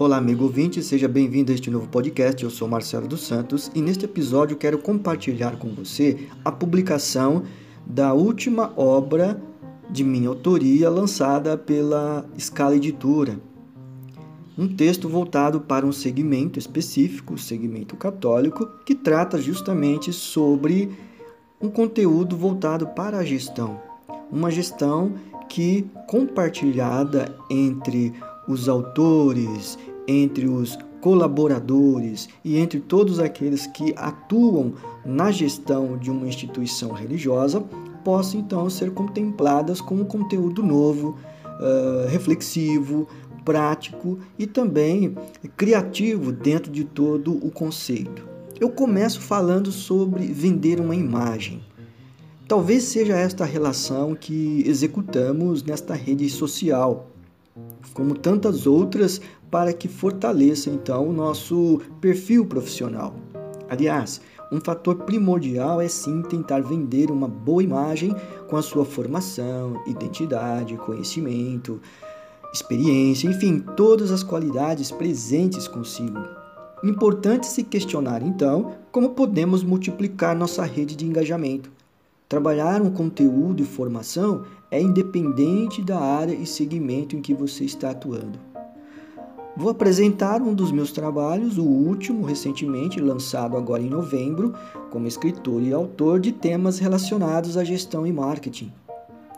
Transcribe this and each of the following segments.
Olá, amigo ouvinte, seja bem-vindo a este novo podcast. Eu sou Marcelo dos Santos e neste episódio quero compartilhar com você a publicação da última obra de minha autoria lançada pela Scala Editora. Um texto voltado para um segmento específico, o segmento católico, que trata justamente sobre um conteúdo voltado para a gestão. Uma gestão que, compartilhada entre os autores, entre os colaboradores e entre todos aqueles que atuam na gestão de uma instituição religiosa, possam então ser contempladas com um conteúdo novo, uh, reflexivo, prático e também criativo dentro de todo o conceito. Eu começo falando sobre vender uma imagem. Talvez seja esta relação que executamos nesta rede social como tantas outras, para que fortaleça então o nosso perfil profissional. Aliás, um fator primordial é sim tentar vender uma boa imagem com a sua formação, identidade, conhecimento, experiência, enfim, todas as qualidades presentes consigo. Importante se questionar então como podemos multiplicar nossa rede de engajamento. Trabalhar um conteúdo e formação é independente da área e segmento em que você está atuando. Vou apresentar um dos meus trabalhos, o último, recentemente lançado agora em novembro, como escritor e autor de temas relacionados à gestão e marketing.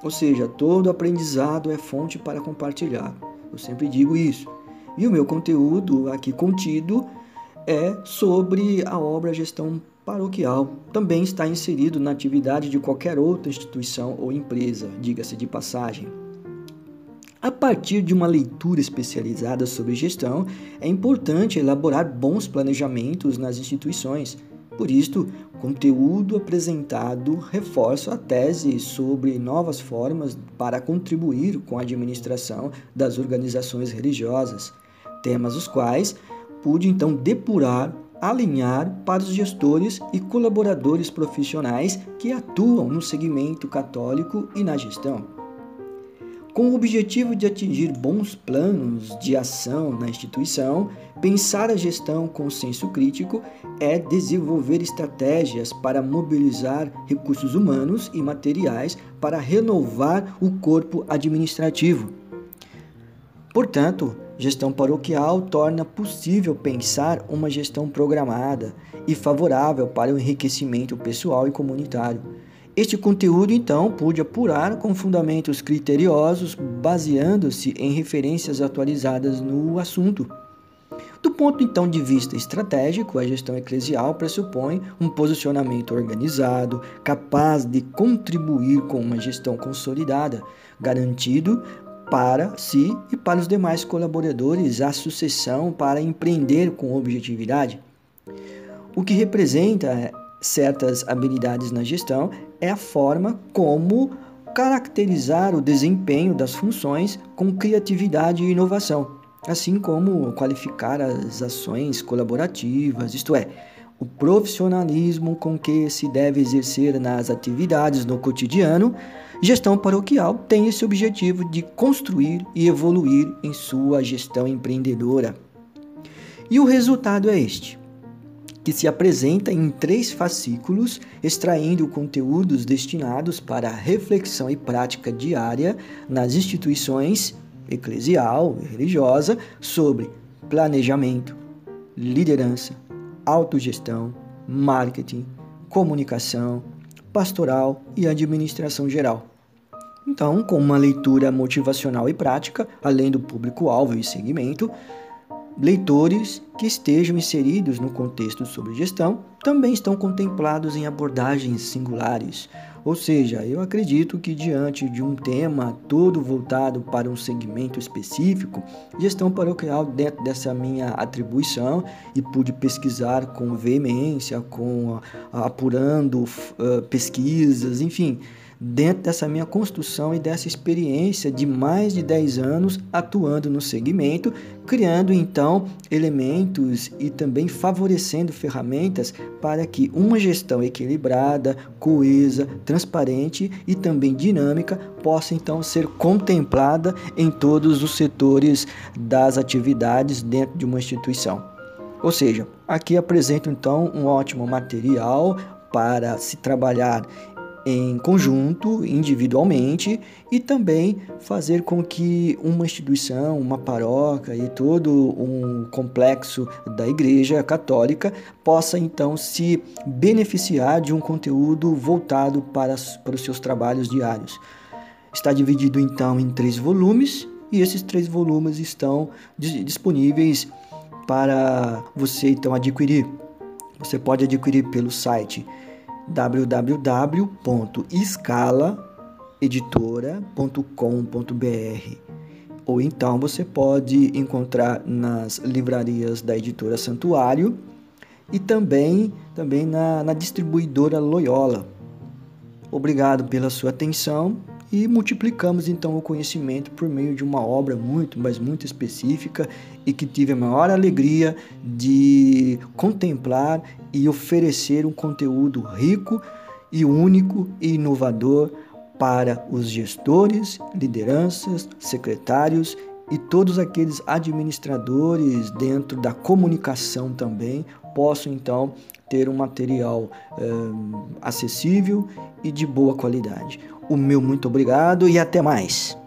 Ou seja, todo aprendizado é fonte para compartilhar. Eu sempre digo isso. E o meu conteúdo aqui contido é sobre a obra Gestão paroquial também está inserido na atividade de qualquer outra instituição ou empresa, diga-se de passagem. A partir de uma leitura especializada sobre gestão, é importante elaborar bons planejamentos nas instituições. Por isto, o conteúdo apresentado reforça a tese sobre novas formas para contribuir com a administração das organizações religiosas, temas os quais pude então depurar alinhar para os gestores e colaboradores profissionais que atuam no segmento católico e na gestão. Com o objetivo de atingir bons planos de ação na instituição, pensar a gestão com senso crítico é desenvolver estratégias para mobilizar recursos humanos e materiais para renovar o corpo administrativo. Portanto, Gestão paroquial torna possível pensar uma gestão programada e favorável para o enriquecimento pessoal e comunitário. Este conteúdo, então, pude apurar com fundamentos criteriosos, baseando-se em referências atualizadas no assunto. Do ponto então de vista estratégico, a gestão eclesial pressupõe um posicionamento organizado, capaz de contribuir com uma gestão consolidada, garantido para si e para os demais colaboradores a sucessão para empreender com objetividade. O que representa certas habilidades na gestão é a forma como caracterizar o desempenho das funções com criatividade e inovação, assim como qualificar as ações colaborativas, isto é, o profissionalismo com que se deve exercer nas atividades no cotidiano Gestão paroquial tem esse objetivo de construir e evoluir em sua gestão empreendedora. E o resultado é este, que se apresenta em três fascículos, extraindo conteúdos destinados para reflexão e prática diária nas instituições eclesial e religiosa sobre planejamento, liderança, autogestão, marketing, comunicação, pastoral e administração geral. Então, com uma leitura motivacional e prática, além do público-alvo e segmento, leitores que estejam inseridos no contexto sobre gestão também estão contemplados em abordagens singulares. Ou seja, eu acredito que diante de um tema todo voltado para um segmento específico, gestão paroquial dentro dessa minha atribuição e pude pesquisar com veemência, com apurando uh, pesquisas, enfim, dentro dessa minha construção e dessa experiência de mais de 10 anos atuando no segmento, criando então elementos e também favorecendo ferramentas para que uma gestão equilibrada, coesa, transparente e também dinâmica possa então ser contemplada em todos os setores das atividades dentro de uma instituição. Ou seja, aqui apresento então um ótimo material para se trabalhar em conjunto, individualmente e também fazer com que uma instituição, uma paróquia e todo um complexo da Igreja Católica possa então se beneficiar de um conteúdo voltado para, para os seus trabalhos diários. Está dividido então em três volumes e esses três volumes estão disponíveis para você então adquirir. Você pode adquirir pelo site www.escalaeditora.com.br ou então você pode encontrar nas livrarias da editora Santuário e também, também na, na distribuidora Loyola. Obrigado pela sua atenção e multiplicamos então o conhecimento por meio de uma obra muito, mas muito específica e que tive a maior alegria de contemplar e oferecer um conteúdo rico e único e inovador para os gestores, lideranças, secretários e todos aqueles administradores dentro da comunicação também possam então ter um material eh, acessível e de boa qualidade. O meu muito obrigado e até mais.